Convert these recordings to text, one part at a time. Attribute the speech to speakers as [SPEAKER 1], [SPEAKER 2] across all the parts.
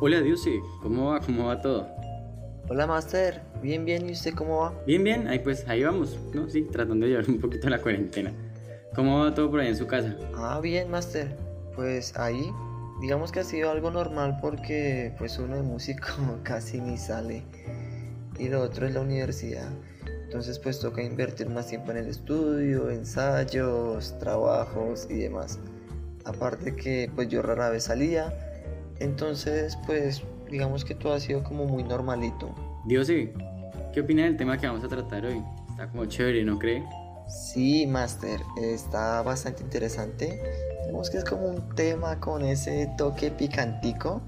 [SPEAKER 1] Hola Diose, ¿cómo va? ¿Cómo va todo?
[SPEAKER 2] Hola Master, bien, bien, ¿y usted cómo va?
[SPEAKER 1] Bien, bien, ahí pues ahí vamos, ¿no? Sí, tratando de llevar un poquito la cuarentena. ¿Cómo va todo por ahí en su casa?
[SPEAKER 2] Ah, bien, Master. Pues ahí, digamos que ha sido algo normal porque pues uno de músico casi ni sale y lo otro es la universidad. Entonces pues toca invertir más tiempo en el estudio, ensayos, trabajos y demás. Aparte que pues yo rara vez salía, entonces pues digamos que todo ha sido como muy normalito.
[SPEAKER 1] Diose, ¿qué opina del tema que vamos a tratar hoy? Está como chévere, ¿no cree?
[SPEAKER 2] Sí, Master, está bastante interesante. Digamos que es como un tema con ese toque picantico,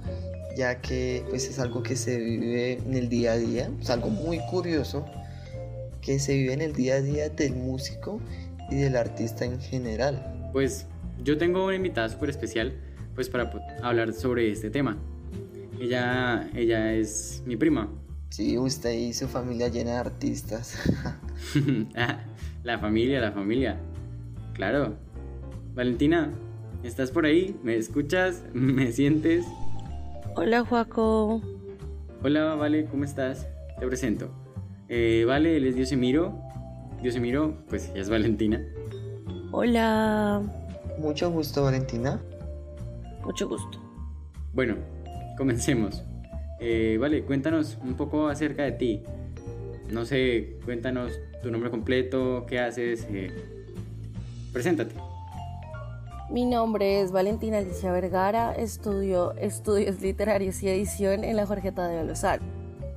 [SPEAKER 2] ya que pues es algo que se vive en el día a día, es algo muy curioso que se vive en el día a día del músico y del artista en general.
[SPEAKER 1] Pues yo tengo una invitada súper especial pues para hablar sobre este tema. Ella, ella es mi prima.
[SPEAKER 2] Sí, usted y su familia llena de artistas.
[SPEAKER 1] Ah, la familia, la familia. Claro. Valentina, ¿estás por ahí? ¿Me escuchas? ¿Me sientes?
[SPEAKER 3] Hola, Juaco.
[SPEAKER 1] Hola, Vale, ¿cómo estás? Te presento. Eh, vale, él es Diosemiro. Diosemiro, pues ella es Valentina.
[SPEAKER 3] Hola.
[SPEAKER 2] Mucho gusto, Valentina.
[SPEAKER 3] Mucho gusto.
[SPEAKER 1] Bueno, comencemos. Eh, vale, cuéntanos un poco acerca de ti. No sé, cuéntanos tu nombre completo, qué haces. Eh, preséntate.
[SPEAKER 3] Mi nombre es Valentina Alicia Vergara, estudio estudios literarios y edición en la Jorge Tadeo Lozano.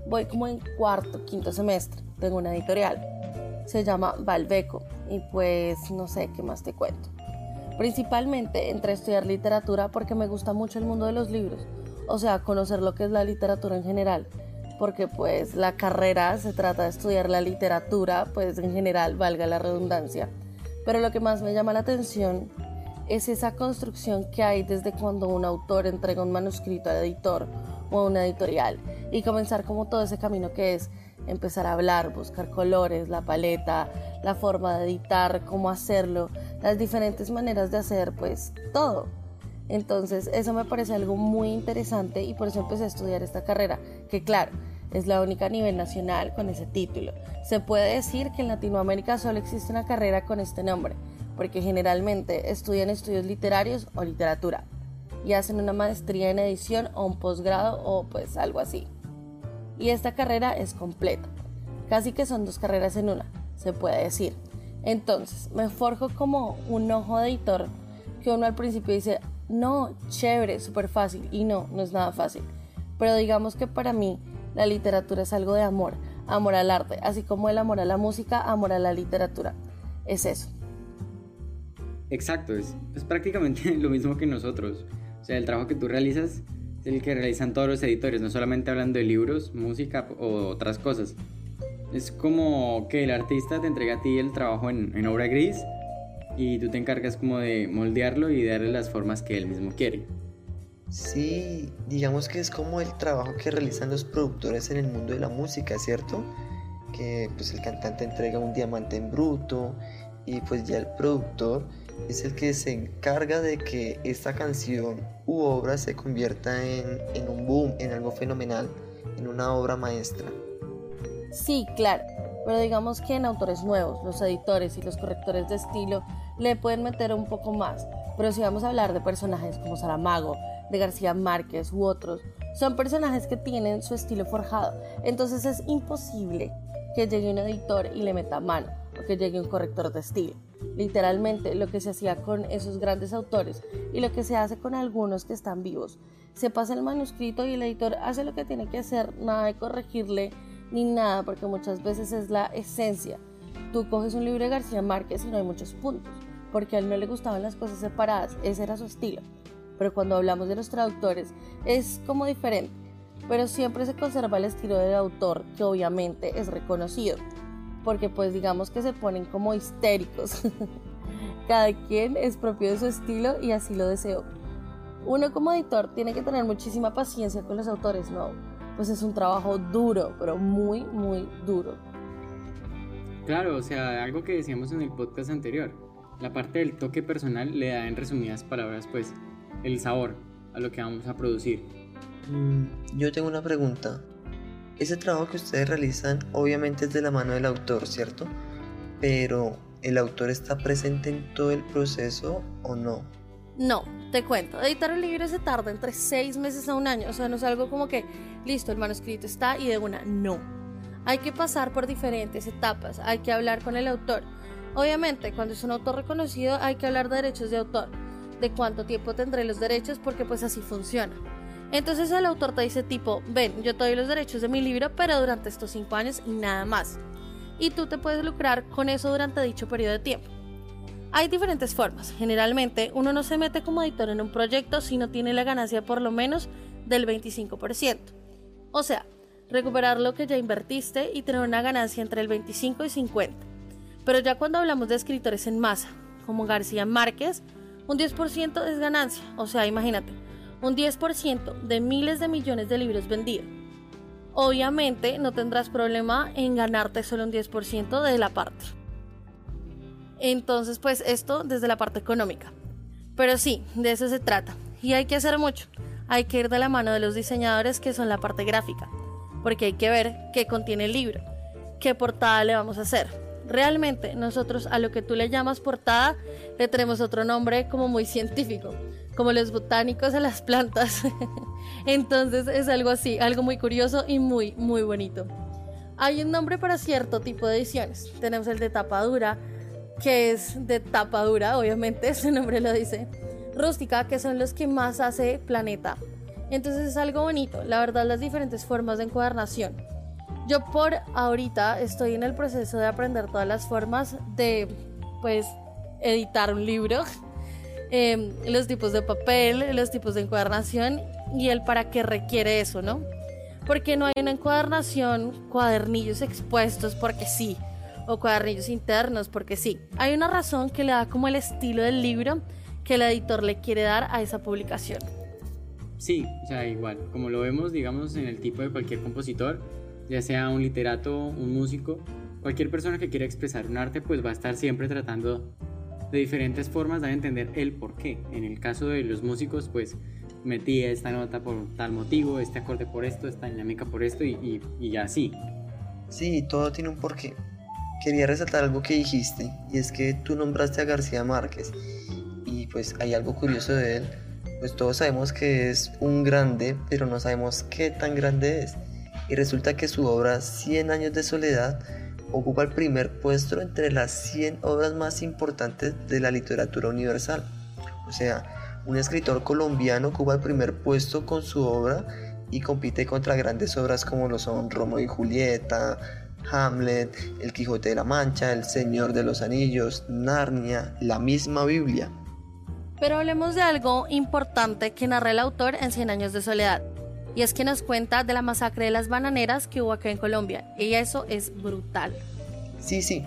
[SPEAKER 3] Voy como en cuarto, quinto semestre, tengo una editorial, se llama Valveco y pues no sé qué más te cuento. Principalmente entré a estudiar literatura porque me gusta mucho el mundo de los libros, o sea, conocer lo que es la literatura en general, porque pues la carrera se trata de estudiar la literatura, pues en general valga la redundancia. Pero lo que más me llama la atención es esa construcción que hay desde cuando un autor entrega un manuscrito al editor o a una editorial y comenzar como todo ese camino que es empezar a hablar, buscar colores, la paleta, la forma de editar, cómo hacerlo, las diferentes maneras de hacer pues todo. Entonces eso me parece algo muy interesante y por eso empecé a estudiar esta carrera, que claro, es la única a nivel nacional con ese título. Se puede decir que en Latinoamérica solo existe una carrera con este nombre, porque generalmente estudian estudios literarios o literatura y hacen una maestría en edición o un posgrado o pues algo así. Y esta carrera es completa, casi que son dos carreras en una, se puede decir. Entonces, me forjo como un ojo de editor que uno al principio dice, no, chévere, súper fácil. Y no, no es nada fácil. Pero digamos que para mí la literatura es algo de amor, amor al arte, así como el amor a la música, amor a la literatura. Es eso.
[SPEAKER 1] Exacto, es, prácticamente lo mismo que nosotros. O sea, el trabajo que tú realizas es el que realizan todos los editores, no solamente hablando de libros, música o otras cosas. Es como que el artista te entrega a ti el trabajo en, en obra gris y tú te encargas como de moldearlo y darle las formas que él mismo quiere.
[SPEAKER 2] Sí, digamos que es como el trabajo que realizan los productores en el mundo de la música, ¿cierto? Que pues el cantante entrega un diamante en bruto y pues ya el productor es el que se encarga de que esta canción u obra se convierta en, en un boom, en algo fenomenal, en una obra maestra.
[SPEAKER 3] Sí, claro, pero digamos que en autores nuevos, los editores y los correctores de estilo le pueden meter un poco más. Pero si vamos a hablar de personajes como Saramago, de García Márquez u otros, son personajes que tienen su estilo forjado. Entonces es imposible que llegue un editor y le meta mano que llegue un corrector de estilo. Literalmente lo que se hacía con esos grandes autores y lo que se hace con algunos que están vivos. Se pasa el manuscrito y el editor hace lo que tiene que hacer, nada de corregirle ni nada, porque muchas veces es la esencia. Tú coges un libro de García Márquez y no hay muchos puntos porque a él no le gustaban las cosas separadas, ese era su estilo. Pero cuando hablamos de los traductores es como diferente, pero siempre se conserva el estilo del autor, que obviamente es reconocido, porque pues digamos que se ponen como histéricos. Cada quien es propio de su estilo y así lo deseo. Uno como editor tiene que tener muchísima paciencia con los autores, ¿no? Pues es un trabajo duro, pero muy, muy duro.
[SPEAKER 1] Claro, o sea, algo que decíamos en el podcast anterior la parte del toque personal le da en resumidas palabras pues el sabor a lo que vamos a producir.
[SPEAKER 2] Mm, yo tengo una pregunta. Ese trabajo que ustedes realizan obviamente es de la mano del autor, ¿cierto? Pero ¿el autor está presente en todo el proceso o no?
[SPEAKER 3] No, te cuento. Editar un libro se tarda entre seis meses a un año. O sea, no es algo como que, listo, el manuscrito está y de una. No. Hay que pasar por diferentes etapas. Hay que hablar con el autor. Obviamente, cuando es un autor reconocido, hay que hablar de derechos de autor. De cuánto tiempo tendré los derechos, porque pues así funciona. Entonces el autor te dice tipo, ven, yo te doy los derechos de mi libro, pero durante estos cinco años y nada más. Y tú te puedes lucrar con eso durante dicho periodo de tiempo. Hay diferentes formas. Generalmente uno no se mete como editor en un proyecto si no tiene la ganancia por lo menos del 25%. O sea, recuperar lo que ya invertiste y tener una ganancia entre el 25 y 50. Pero ya cuando hablamos de escritores en masa, como García Márquez, un 10% es ganancia. O sea, imagínate, un 10% de miles de millones de libros vendidos. Obviamente no tendrás problema en ganarte solo un 10% de la parte. Entonces, pues esto desde la parte económica. Pero sí, de eso se trata. Y hay que hacer mucho. Hay que ir de la mano de los diseñadores que son la parte gráfica. Porque hay que ver qué contiene el libro, qué portada le vamos a hacer. Realmente nosotros a lo que tú le llamas portada le tenemos otro nombre como muy científico como los botánicos a las plantas. Entonces es algo así, algo muy curioso y muy, muy bonito. Hay un nombre para cierto tipo de ediciones. Tenemos el de tapadura, que es de tapadura, obviamente, ese nombre lo dice. Rústica, que son los que más hace Planeta. Entonces es algo bonito, la verdad, las diferentes formas de encuadernación. Yo por ahorita estoy en el proceso de aprender todas las formas de, pues, editar un libro Em, los tipos de papel, los tipos de encuadernación y el para qué requiere eso, ¿no? Porque no hay una encuadernación, cuadernillos expuestos porque sí, o cuadernillos internos porque sí. Hay una razón que le da como el estilo del libro que el editor le quiere dar a esa publicación.
[SPEAKER 1] Sí, o sea, igual, como lo vemos, digamos, en el tipo de cualquier compositor, ya sea un literato, un músico, cualquier persona que quiera expresar un arte, pues va a estar siempre tratando de diferentes formas a entender el por qué. En el caso de los músicos, pues metí esta nota por tal motivo, este acorde por esto, esta dinámica por esto y, y, así.
[SPEAKER 2] Sí, todo tiene un porqué. Quería resaltar algo que dijiste y es que tú nombraste a García Márquez y pues hay algo curioso de él. Pues todos sabemos que es un grande, pero no sabemos qué tan grande es. Y resulta que su obra 100 años de soledad ocupa el primer puesto entre las 100 obras más importantes de la literatura universal. O sea, un escritor colombiano ocupa el primer puesto con su obra y compite contra grandes obras como lo son Romeo y Julieta, Hamlet, El Quijote de la Mancha, El Señor de los Anillos, Narnia, la misma Biblia.
[SPEAKER 3] Pero hablemos de algo importante que narra el autor en Cien años de soledad. Y es que nos cuenta de la masacre de las bananeras que hubo acá en Colombia. Y eso es brutal.
[SPEAKER 2] Sí, sí.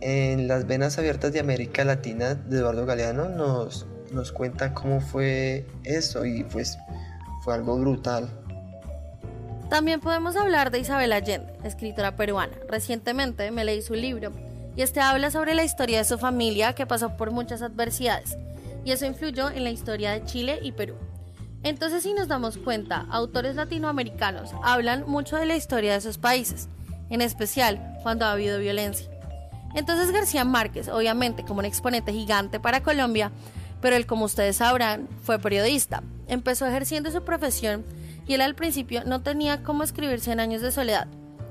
[SPEAKER 2] En Las Venas Abiertas de América Latina de Eduardo Galeano nos, nos cuenta cómo fue eso y pues fue algo brutal.
[SPEAKER 3] También podemos hablar de Isabel Allende, escritora peruana. Recientemente me leí su libro y este habla sobre la historia de su familia que pasó por muchas adversidades y eso influyó en la historia de Chile y Perú. Entonces, si nos damos cuenta, autores latinoamericanos hablan mucho de la historia de esos países, en especial cuando ha habido violencia. Entonces García Márquez, obviamente como un exponente gigante para Colombia, pero él, como ustedes sabrán, fue periodista. Empezó ejerciendo su profesión y él al principio no tenía cómo escribirse en años de soledad.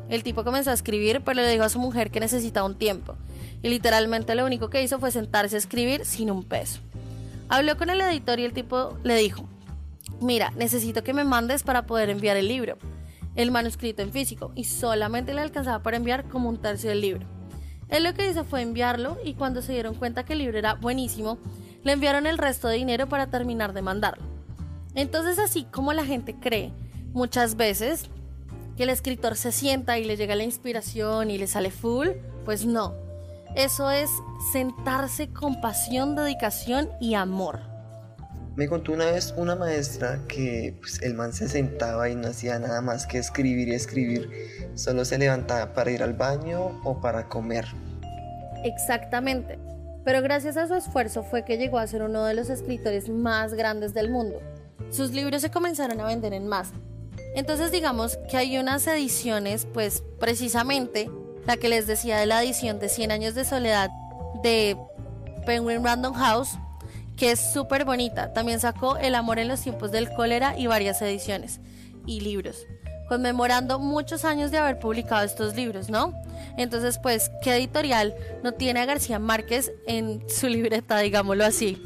[SPEAKER 3] El tipo comenzó a escribir, pero le dijo a su mujer que necesitaba un tiempo. Y literalmente lo único que hizo fue sentarse a escribir sin un peso. Habló con el editor y el tipo le dijo, mira, necesito que me mandes para poder enviar el libro, el manuscrito en físico, y solamente le alcanzaba para enviar como un tercio del libro. Él lo que hizo fue enviarlo y cuando se dieron cuenta que el libro era buenísimo, le enviaron el resto de dinero para terminar de mandarlo. Entonces así como la gente cree muchas veces que el escritor se sienta y le llega la inspiración y le sale full, pues no. Eso es sentarse con pasión, dedicación y amor.
[SPEAKER 2] Me contó una vez una maestra que pues, el man se sentaba y no hacía nada más que escribir y escribir. Solo se levantaba para ir al baño o para comer.
[SPEAKER 3] Exactamente. Pero gracias a su esfuerzo fue que llegó a ser uno de los escritores más grandes del mundo. sus libros se comenzaron a vender en más. Entonces digamos que hay unas ediciones, pues precisamente la que les decía de la edición de 100 años de soledad de Penguin Random House, que es súper bonita. También sacó El amor en los tiempos del cólera y varias ediciones y libros, conmemorando muchos años de haber publicado estos libros, ¿no? Entonces, pues, ¿qué editorial no tiene a García Márquez en su libreta, digámoslo así?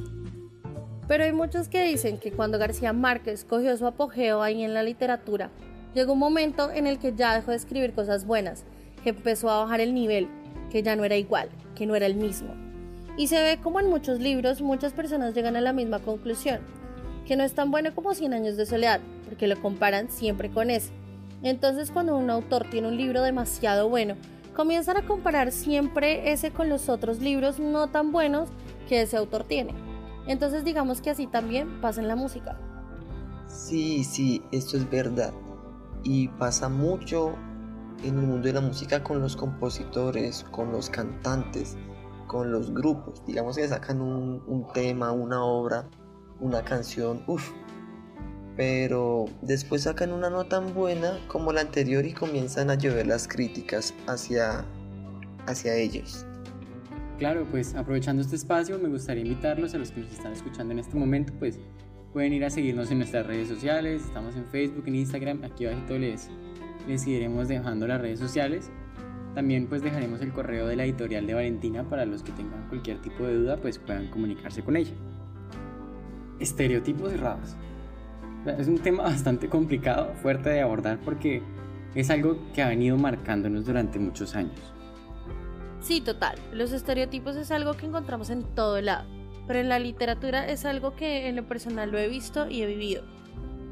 [SPEAKER 3] Pero hay muchos que dicen que cuando García Márquez cogió su apogeo ahí en la literatura, llegó un momento en el que ya dejó de escribir cosas buenas, que empezó a bajar el nivel, que ya no era igual, que no era el mismo. Y se ve como en muchos libros muchas personas llegan a la misma conclusión, que no es tan bueno como Cien años de soledad, porque lo comparan siempre con ese. Entonces cuando un autor tiene un libro demasiado bueno, comienzan a comparar siempre ese con los otros libros no tan buenos que ese autor tiene. Entonces digamos que así también pasa en la música.
[SPEAKER 2] Sí, sí, esto es verdad. Y pasa mucho en el mundo de la música con los compositores, con los cantantes, con los grupos. Digamos que sacan un, tema, una obra, una canción, uff. Pero después sacan una no tan buena como la anterior y comienzan a llover las críticas hacia, hacia ellos.
[SPEAKER 1] Claro, pues aprovechando este espacio me gustaría invitarlos a los que nos están escuchando en este momento, pues pueden ir a seguirnos en nuestras redes sociales, estamos en Facebook, en Instagram, aquí abajito les, les iremos dejando las redes sociales. También pues dejaremos el correo de la editorial de Valentina para los que tengan cualquier tipo de duda pues puedan comunicarse con ella. Estereotipos errados. Es un tema bastante complicado, fuerte de abordar porque es algo que ha venido marcándonos durante muchos años.
[SPEAKER 3] Sí, total. Los estereotipos es algo que encontramos en todo lado, pero en la literatura es algo que en lo personal lo he visto y he vivido.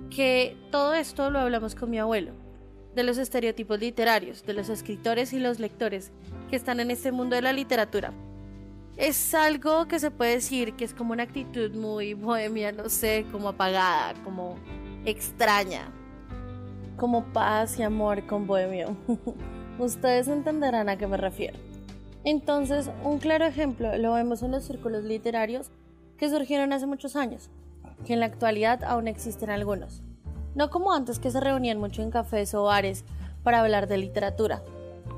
[SPEAKER 3] Que todo esto lo hablamos con mi abuelo, de los estereotipos literarios, de los escritores y los lectores que están en este mundo de la literatura. Es algo que se puede decir que es como una actitud muy bohemia, no sé, como apagada, como extraña, como paz y amor con bohemio. Ustedes entenderán a qué me refiero. Entonces, un claro ejemplo lo vemos en los círculos literarios que surgieron hace muchos años, que en la actualidad aún existen algunos. No como antes que se reunían mucho en cafés o bares para hablar de literatura.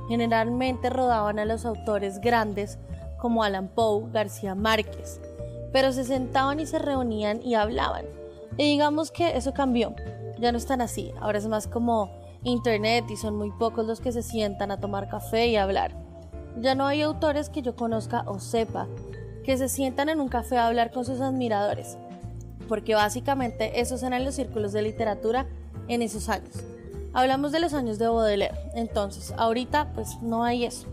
[SPEAKER 3] Generalmente rodaban a los autores grandes como Alan Poe, García Márquez, pero se sentaban y se reunían y hablaban. Y digamos que eso cambió, ya no están así, ahora es más como internet y son muy pocos los que se sientan a tomar café y hablar. Ya no hay autores que yo conozca o sepa que se sientan en un café a hablar con sus admiradores, porque básicamente esos eran los círculos de literatura en esos años. Hablamos de los años de Baudelaire, entonces ahorita pues no hay eso.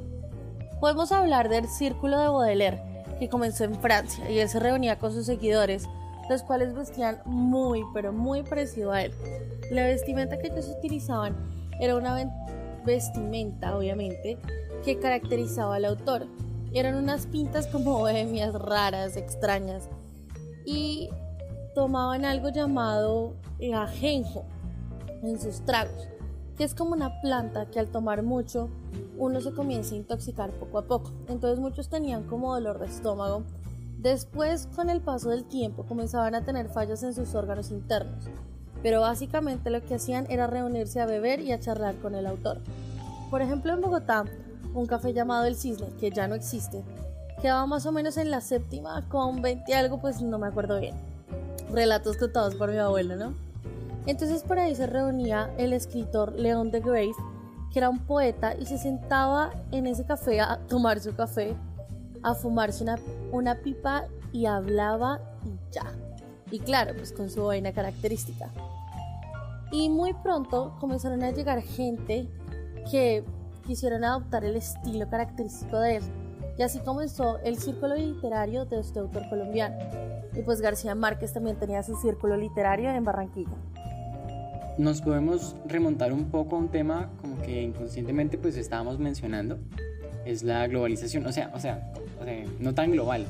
[SPEAKER 3] Podemos hablar del círculo de Baudelaire, que comenzó en Francia y él se reunía con sus seguidores, los cuales vestían muy pero muy parecido a él. La vestimenta que ellos utilizaban era una vestimenta, obviamente, que caracterizaba al autor. Eran unas pintas como bohemias raras, extrañas, y tomaban algo llamado ajenjo en sus tragos, que es como una planta que al tomar mucho uno se comienza a intoxicar poco a poco. Entonces muchos tenían como dolor de estómago. Después, con el paso del tiempo, comenzaban a tener fallas en sus órganos internos, pero básicamente lo que hacían era reunirse a beber y a charlar con el autor. Por ejemplo, en Bogotá un café llamado El Cisne, que ya no existe. Quedaba más o menos en la séptima con 20 algo, pues no me acuerdo bien. Relatos contados por mi abuelo, ¿no? Entonces por ahí se reunía el escritor León de Grace, que era un poeta, y se sentaba en ese café a tomar su café, a fumarse una, una pipa y hablaba y ya. Y claro, pues con su vaina característica. Y muy pronto comenzaron a llegar gente que quisieron adoptar el estilo característico de él. Y así comenzó el círculo literario de este autor colombiano. Y pues García Márquez también tenía su círculo literario en Barranquilla.
[SPEAKER 1] Nos podemos remontar un poco a un tema como que inconscientemente pues estábamos mencionando, es la globalización, o sea, o sea, no tan global.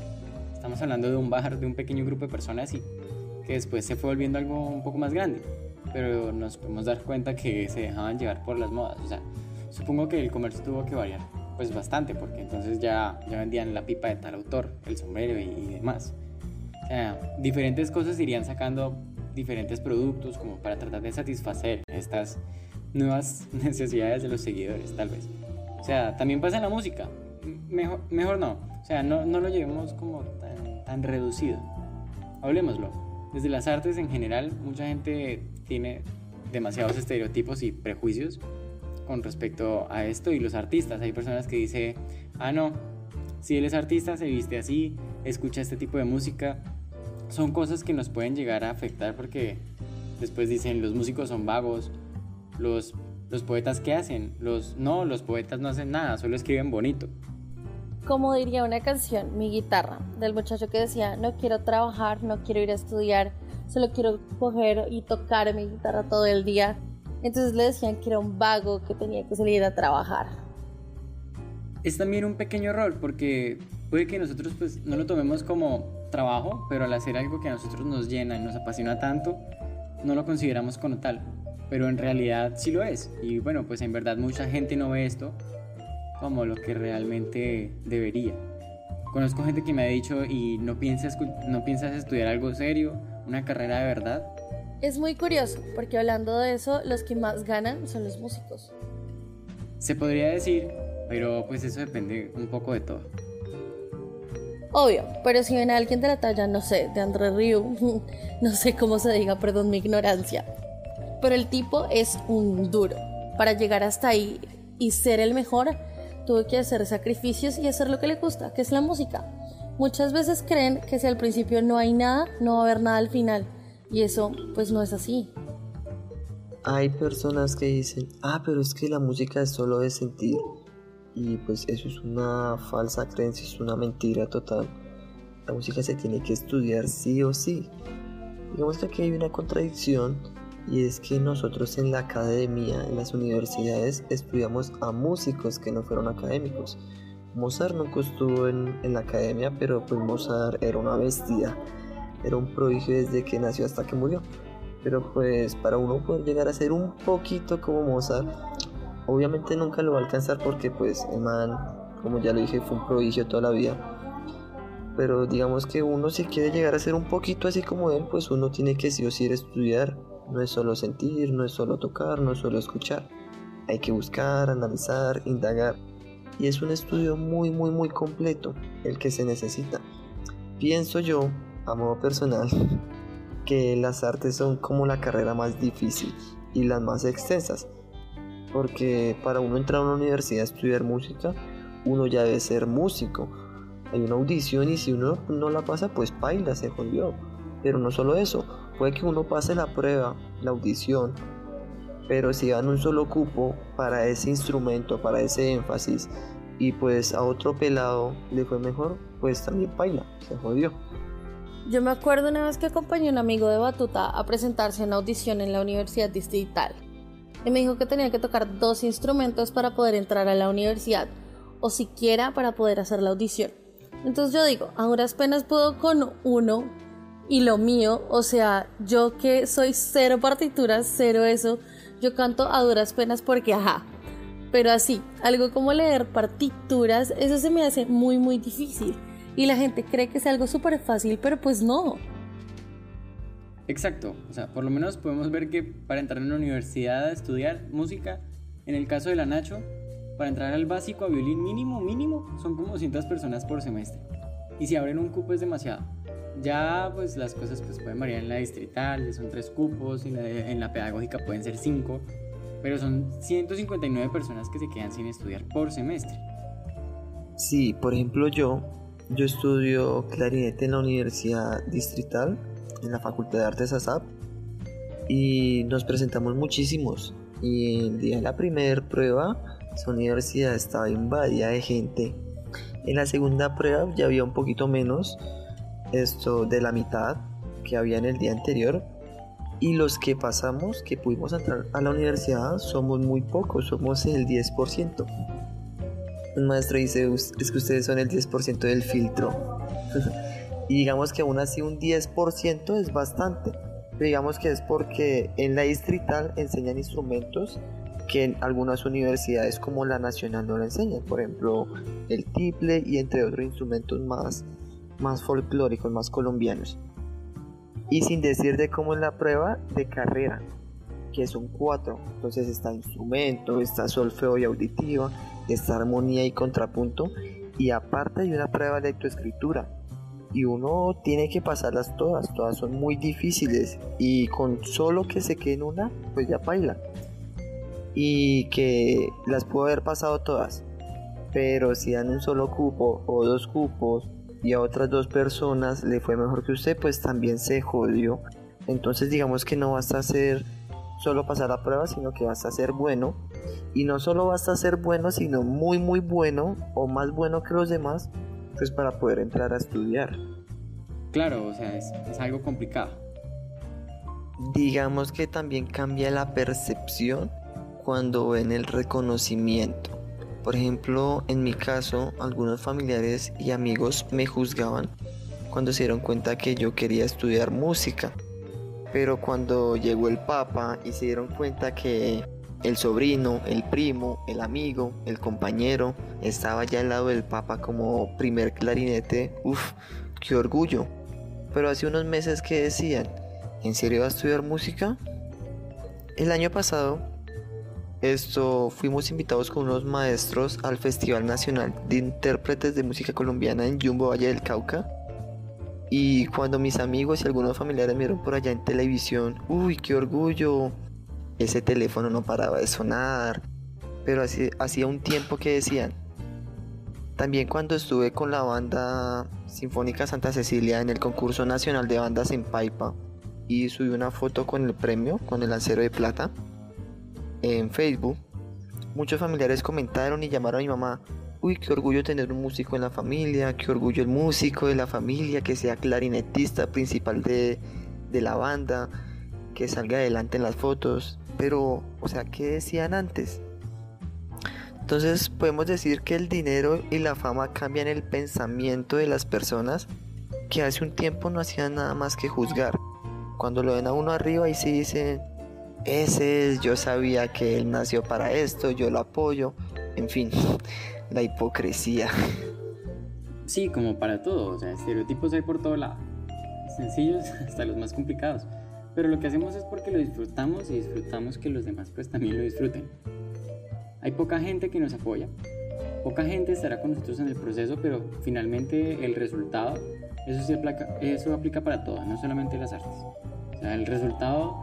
[SPEAKER 1] Estamos hablando de un bar, de un pequeño grupo de personas y que después se fue volviendo algo un poco más grande. Pero nos podemos dar cuenta que se dejaban llevar por las modas. O sea, Supongo que el comercio tuvo que variar pues bastante porque entonces ya, ya vendían la pipa de tal autor, el sombrero y, demás. Sea, diferentes cosas irían sacando diferentes productos como para tratar de satisfacer estas nuevas necesidades de los seguidores, tal vez. O sea, también pasa en la música. Mejor, mejor no. O sea, no, no lo llevemos como tan, tan reducido. Hablemoslo. Desde las artes en general, mucha gente tiene demasiados estereotipos y prejuicios con respecto a esto y los artistas. Hay personas que dicen, ah, no, si él es artista, se viste así, escucha este tipo de música. Son cosas que nos pueden llegar a afectar porque después dicen, los músicos son vagos, los, los poetas qué hacen, los no, los poetas no hacen nada, solo escriben bonito.
[SPEAKER 3] Como diría una canción, mi guitarra, del muchacho que decía, no quiero trabajar, no quiero ir a estudiar, solo quiero coger y tocar mi guitarra todo el día. Entonces le decían que era un vago que tenía que salir a trabajar.
[SPEAKER 1] Es también un pequeño error porque puede que nosotros pues no lo tomemos como trabajo, pero al hacer algo que a nosotros nos llena y nos apasiona tanto, no lo consideramos como tal pero en realidad sí lo es. Y bueno, pues en verdad mucha gente no ve esto como lo que realmente debería. Conozco gente que me ha dicho, ¿y no piensas, no piensas estudiar algo serio, una carrera de verdad?
[SPEAKER 3] Es muy curioso, porque hablando de eso, los que más ganan son los músicos.
[SPEAKER 1] Se podría decir, pero pues eso depende un poco de todo.
[SPEAKER 3] Obvio, pero si ven a alguien de la talla, no sé, de André Rieu, no sé cómo se diga, perdón mi ignorancia, pero el tipo es un duro. Para llegar hasta ahí y ser el mejor, tuvo que hacer sacrificios y hacer lo que le gusta, que es la música. Muchas veces creen que si al principio no hay nada, no va a haber nada al final. Y eso pues no es así.
[SPEAKER 2] Hay personas que dicen, ah, pero es que la música es solo de sentir. Y pues eso es una falsa creencia, es una mentira total. La música se tiene que estudiar sí o sí. Digamos que aquí hay una contradicción y es que nosotros en la academia, en las universidades, estudiamos a músicos que no fueron académicos. Mozart nunca estuvo en, en la academia, pero pues Mozart era una bestia, era un prodigio desde que nació hasta que murió. Pero pues para uno poder llegar a ser un poquito como Mozart, obviamente nunca lo va a alcanzar porque pues el man, como ya lo dije, fue un prodigio toda la vida pero digamos que uno si quiere llegar a ser un poquito así como él, pues uno tiene que sí o sí estudiar no es solo sentir, no es solo tocar, no es solo escuchar. Hay que buscar, analizar, indagar. Y es un estudio muy, muy, muy completo el que se necesita. Pienso yo, a modo personal, que las artes son como la carrera más difícil y las más extensas. Porque para uno entrar a una universidad a estudiar música, uno ya debe ser músico. Hay una audición y si uno no la pasa, pues baila, se jodió. Pero no solo eso, puede que uno pase la prueba, la audición, pero si dan un solo cupo para ese instrumento, para ese énfasis, y pues a otro pelado le fue mejor, pues también baila, se jodió.
[SPEAKER 3] Yo me acuerdo una vez que acompañé a un amigo de Batuta a presentarse en audición en la Universidad Distrital. Y me dijo que tenía que tocar dos instrumentos para poder entrar a la universidad, o siquiera para poder hacer la audición. Entonces yo digo, ahora apenas puedo con uno, y lo mío, o sea, yo que soy cero partituras, cero eso, yo canto a duras penas porque ajá. Pero así, algo como leer partituras, eso se me hace muy muy difícil. Y la gente cree que es algo súper fácil, pero pues no.
[SPEAKER 1] Exacto, o sea, por lo menos podemos ver que para entrar en la universidad a estudiar música, en el caso de la Nacho, para entrar al básico a violín mínimo, mínimo, son como 200 personas por semestre. Y si abren un cupo es demasiado. Ya pues las cosas pues pueden variar en la distrital, son tres cupos, en la, en la pedagógica pueden ser cinco, pero son 159 personas que se quedan sin estudiar por semestre.
[SPEAKER 2] Sí, por ejemplo yo, yo estudio clarinete en la Universidad Distrital, en la Facultad de Artes ASAP, y nos presentamos muchísimos. Y el día de la primera prueba, esa universidad estaba invadida de gente. En la segunda prueba ya había un poquito menos, esto de la mitad que había en el día anterior y los que pasamos, que pudimos entrar a la universidad, somos muy pocos, somos el 10%. Un maestro dice, es que ustedes son el 10% del filtro. y digamos que aún así un 10% es bastante. Pero digamos que es porque en la distrital enseñan instrumentos que en algunas universidades como la nacional no lo enseñan. Por ejemplo, el tiple y entre otros instrumentos más más folclóricos, más colombianos. Y sin decir de cómo es la prueba de carrera, que son cuatro. Entonces está instrumento, está solfeo y auditiva, está armonía y contrapunto. Y aparte hay una prueba de lectoescritura. Y uno tiene que pasarlas todas, todas son muy difíciles. Y con solo que se quede en una, pues ya baila. Y que las puedo haber pasado todas. Pero si dan un solo cupo o dos cupos y a otras dos personas le fue mejor que usted, pues también se jodió. Entonces digamos que no basta ser solo pasar la prueba, sino que basta ser bueno. Y no solo basta ser bueno, sino muy muy bueno o más bueno que los demás, pues para poder entrar a estudiar.
[SPEAKER 1] Claro, o sea, es, es algo complicado.
[SPEAKER 2] Digamos que también cambia la percepción cuando ven el reconocimiento. Por ejemplo, en mi caso, algunos familiares y amigos me juzgaban cuando se dieron cuenta que yo quería estudiar música. Pero cuando llegó el Papa y se dieron cuenta que el sobrino, el primo, el amigo, el compañero estaba ya al lado del Papa como primer clarinete, uff, qué orgullo. Pero hace unos meses que decían, ¿en serio va a estudiar música? El año pasado esto fuimos invitados con unos maestros al Festival Nacional de Intérpretes de Música Colombiana en Jumbo Valle del Cauca. Y cuando mis amigos y algunos familiares vieron por allá en televisión, uy, qué orgullo. Ese teléfono no paraba de sonar. Pero hacía un tiempo que decían. También cuando estuve con la banda Sinfónica Santa Cecilia en el concurso nacional de bandas en Paipa y subí una foto con el premio, con el lancero de plata en Facebook, muchos familiares comentaron y llamaron a mi mamá, uy, qué orgullo tener un músico en la familia, qué orgullo el músico de la familia, que sea clarinetista principal de, de la banda, que salga adelante en las fotos. Pero, o sea, ¿qué decían antes? Entonces podemos decir que el dinero y la fama cambian el pensamiento de las personas que hace un tiempo no hacían nada más que juzgar. Cuando lo ven a uno arriba y se dicen, ese es, yo sabía que él nació para esto, yo lo apoyo, en fin, la hipocresía.
[SPEAKER 1] Sí, como para todo, o sea, estereotipos hay por todo lado, sencillos hasta los más complicados, pero lo que hacemos es porque lo disfrutamos y disfrutamos que los demás pues también lo disfruten. Hay poca gente que nos apoya, poca gente estará con nosotros en el proceso, pero finalmente el resultado, eso, sí aplica, eso aplica para todo, no solamente las artes. O sea, el resultado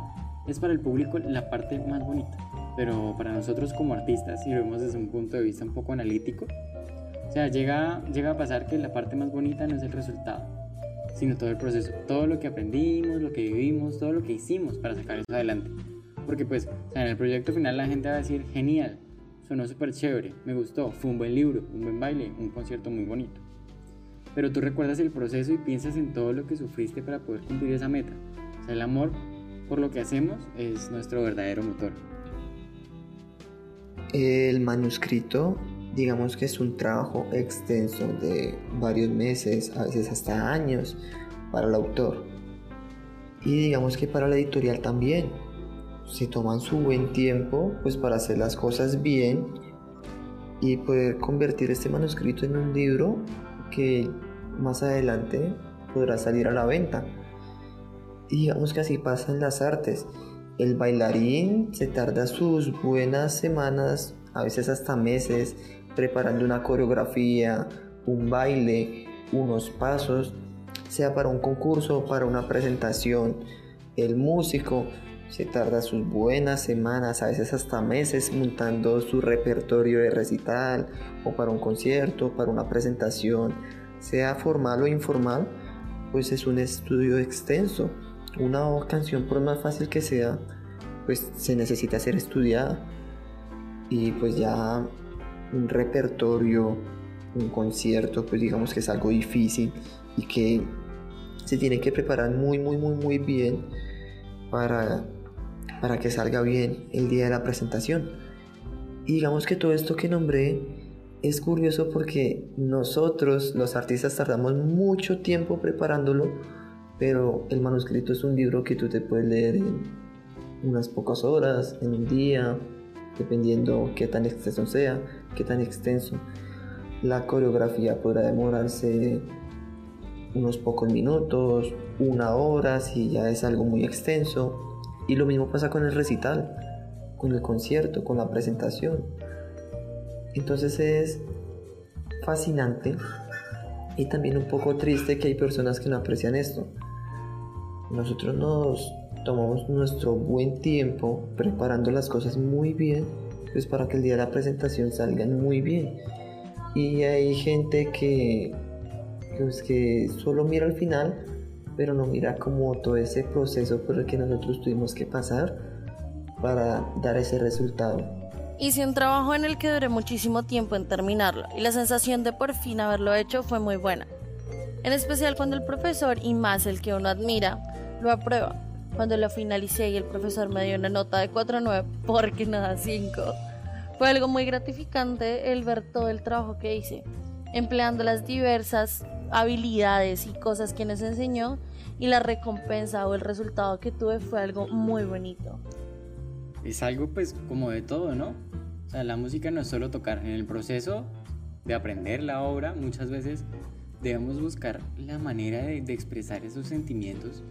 [SPEAKER 1] es para el público la parte más bonita, pero para nosotros como artistas, si lo vemos desde un punto de vista un poco analítico, o sea, llega, llega a pasar que la parte más bonita no es el resultado, sino todo el proceso, todo lo que aprendimos, lo que todo lo que hicimos para sacar eso adelante. Porque pues, o sea, en el proyecto final la gente va a decir, genial, sonó súper chévere, me gustó, fue un buen libro, un buen baile, un concierto muy bonito. Pero tú recuerdas el proceso y piensas en todo lo que sufriste para poder cumplir esa meta. O sea, el amor por lo que hacemos es nuestro verdadero motor.
[SPEAKER 2] El manuscrito, digamos que es un trabajo extenso de varios meses, a veces hasta años, para el autor. Y digamos que para la editorial también. Se toman su buen tiempo pues para hacer las cosas bien y poder convertir este manuscrito en un libro que más adelante podrá salir a la venta. Y digamos que así pasa en las artes. El bailarín se tarda sus buenas semanas, a veces hasta meses, preparando una coreografía, un baile, unos pasos, sea para un concurso o para una presentación. El músico se tarda sus buenas semanas, a veces hasta meses, montando su repertorio de recital o para un concierto, para una presentación, sea formal o informal, pues es un estudio extenso una canción, por más fácil que sea, pues se necesita ser estudiada. Y pues ya un repertorio, un concierto, pues digamos que es algo difícil y que se tiene que preparar muy, muy, muy, muy bien para, para que salga bien el día de la presentación. Y digamos que todo esto que nombré es curioso porque nosotros, los artistas, tardamos mucho tiempo preparándolo pero el manuscrito es un libro que tú te puedes leer en unas pocas horas, en un día, dependiendo qué tan extenso sea, qué tan extenso. La coreografía podrá demorarse unos pocos minutos, una hora si ya es algo muy extenso. Y lo mismo pasa con el recital, con el concierto, con la presentación. Entonces es fascinante y también un poco triste que hay personas que no aprecian esto. Nosotros nos tomamos nuestro buen tiempo preparando las cosas muy bien, pues para que el día de la presentación salgan muy bien. Y hay gente que, pues, que solo mira al final, pero no mira como todo ese proceso por el que nosotros tuvimos que pasar para dar ese resultado.
[SPEAKER 3] Hice un trabajo en el que duré muchísimo tiempo en terminarlo y la sensación de por fin haberlo hecho fue muy buena. En especial cuando el profesor y más el que uno admira lo aprueba. Cuando lo finalicé y el profesor me dio una nota de 4.9 porque no da 5. Fue algo muy gratificante el ver todo el trabajo que hice, empleando las diversas habilidades y cosas que nos enseñó y la recompensa o el resultado que tuve fue algo muy bonito.
[SPEAKER 1] Es algo pues como de todo, ¿no? O sea, la música no es solo tocar. En el proceso de aprender la obra, muchas veces debemos buscar la manera de, expresar esos sentimientos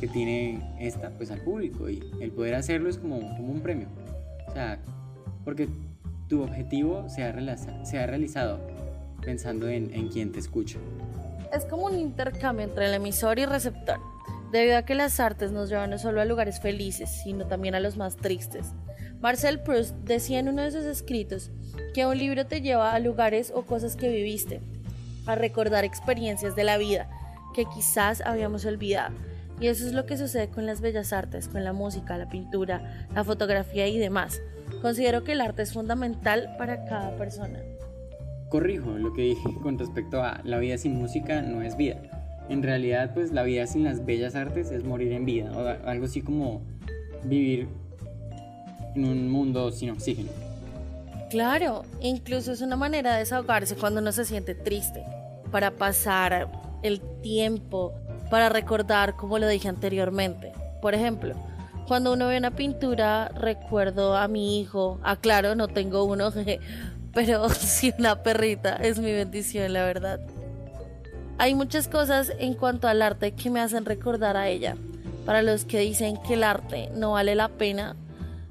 [SPEAKER 1] que tiene esta pues al público y el poder hacerlo es como, como un premio. O sea, porque tu objetivo se ha, se ha realizado pensando en, en quien te escucha.
[SPEAKER 3] Es como un intercambio entre el emisor y receptor, debido a que las artes nos llevan no solo a lugares felices, sino también a los más tristes. Marcel Proust decía en uno de sus escritos que un libro te lleva a lugares o cosas que viviste, a recordar experiencias de la vida que quizás habíamos olvidado. Y eso es lo que sucede con las bellas artes, con la música, la pintura, la fotografía y demás. Considero que el arte es fundamental para cada persona.
[SPEAKER 1] Corrijo lo que dije con respecto a la vida sin música no es vida. En realidad, pues la vida sin las bellas artes es morir en vida, o algo así como vivir en un mundo sin oxígeno.
[SPEAKER 3] Claro, incluso es una manera de desahogarse cuando uno se siente triste, para pasar el tiempo, para recordar como lo dije anteriormente. Por ejemplo, cuando uno ve una pintura, recuerdo a mi hijo, aclaro, no tengo uno, pero sí una perrita, es mi bendición, la verdad. Hay muchas cosas en cuanto al arte que me hacen recordar a ella. Para los que dicen que el arte no vale la pena,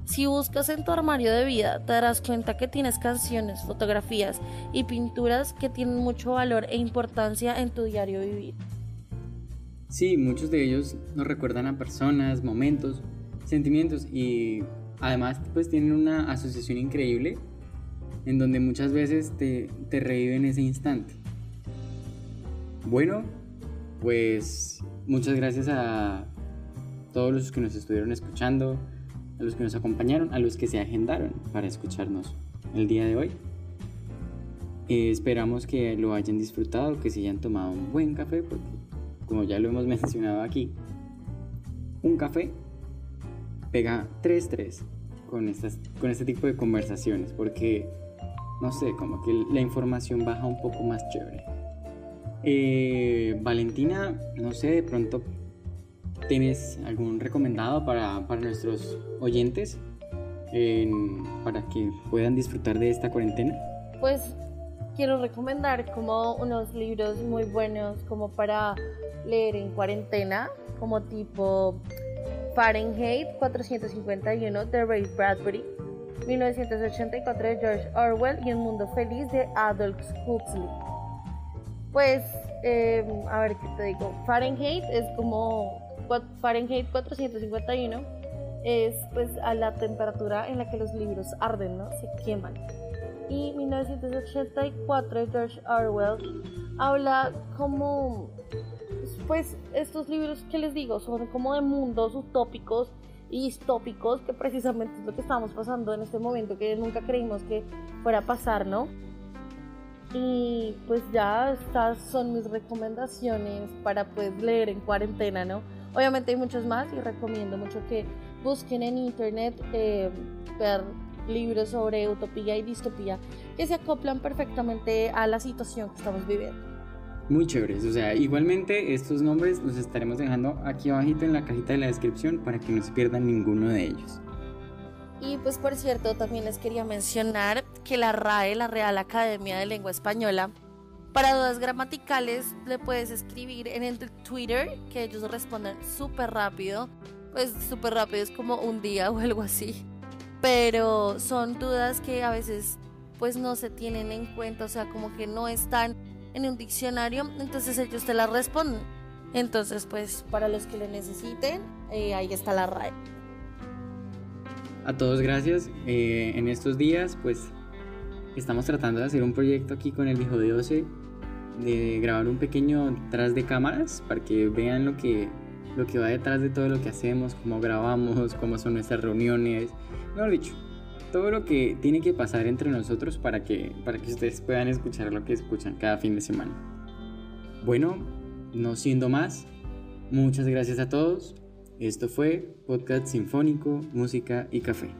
[SPEAKER 3] si buscas en tu armario de vida, te darás cuenta que tienes canciones, fotografías y pinturas que tienen mucho valor e importancia en tu diario vivir.
[SPEAKER 1] Sí, muchos de ellos nos recuerdan a personas, momentos, sentimientos y además pues tienen una asociación increíble en donde muchas veces te, te reviven ese instante. Bueno, pues muchas gracias a todos los que nos estuvieron escuchando a los que nos acompañaron, a los que se agendaron para escucharnos el día de hoy. Eh, esperamos que lo hayan disfrutado, que se hayan tomado un buen café, porque como ya lo hemos mencionado aquí, un café pega 3-3 con, estas, con este tipo de conversaciones, porque, no sé, como que la información baja un poco más chévere. Eh, Valentina, no sé, de pronto ¿Tienes algún recomendado para, nuestros oyentes para que puedan disfrutar de esta cuarentena?
[SPEAKER 3] Pues quiero recomendar como unos libros muy buenos como para leer en cuarentena, como tipo Fahrenheit 451 de Ray Bradbury, 1984 de George Orwell y Un Mundo Feliz de Adolf Huxley. Pues, eh, a ver qué te digo, Fahrenheit es como Fahrenheit 451 es pues a la temperatura en la que los libros arden, ¿no? Se queman. Y 1984 George Orwell habla como pues estos libros que les digo son como de mundos utópicos y distópicos que precisamente es lo que estamos pasando en este momento que nunca creímos que fuera a pasar, ¿no? Y pues ya estas son mis recomendaciones para pues leer en cuarentena, ¿no? Obviamente hay muchos más y recomiendo mucho que busquen en internet eh, ver libros sobre utopía y distopía que se acoplan perfectamente a la situación que estamos viviendo.
[SPEAKER 1] Muy chéveres, o sea, igualmente estos nombres los estaremos dejando aquí abajito en la cajita de la descripción para que no se pierdan ninguno de ellos.
[SPEAKER 3] Y pues por cierto, también les quería mencionar que la RAE, la Real Academia de Lengua Española, Para dudas gramaticales le puedes escribir en el Twitter, que ellos responden súper rápido. Pues súper rápido, es como un día o algo así. Pero son dudas que a veces pues no se tienen en cuenta, o sea, como que no están en un diccionario, entonces ellos te las responden. Entonces, pues para los que lo necesiten, eh, ahí está la RAE.
[SPEAKER 1] A todos gracias. Eh, en estos días, pues estamos tratando de hacer un proyecto aquí con el hijo de Ose, de grabar un pequeño tras de cámaras para que vean lo que, lo que va detrás de todo lo que hacemos, cómo grabamos, cómo son nuestras reuniones, mejor dicho, todo lo que tiene que pasar entre nosotros para que, para que ustedes puedan escuchar lo que escuchan cada fin de semana. Bueno, no siendo más, muchas gracias a todos. Esto fue Podcast Sinfónico, Música y Café.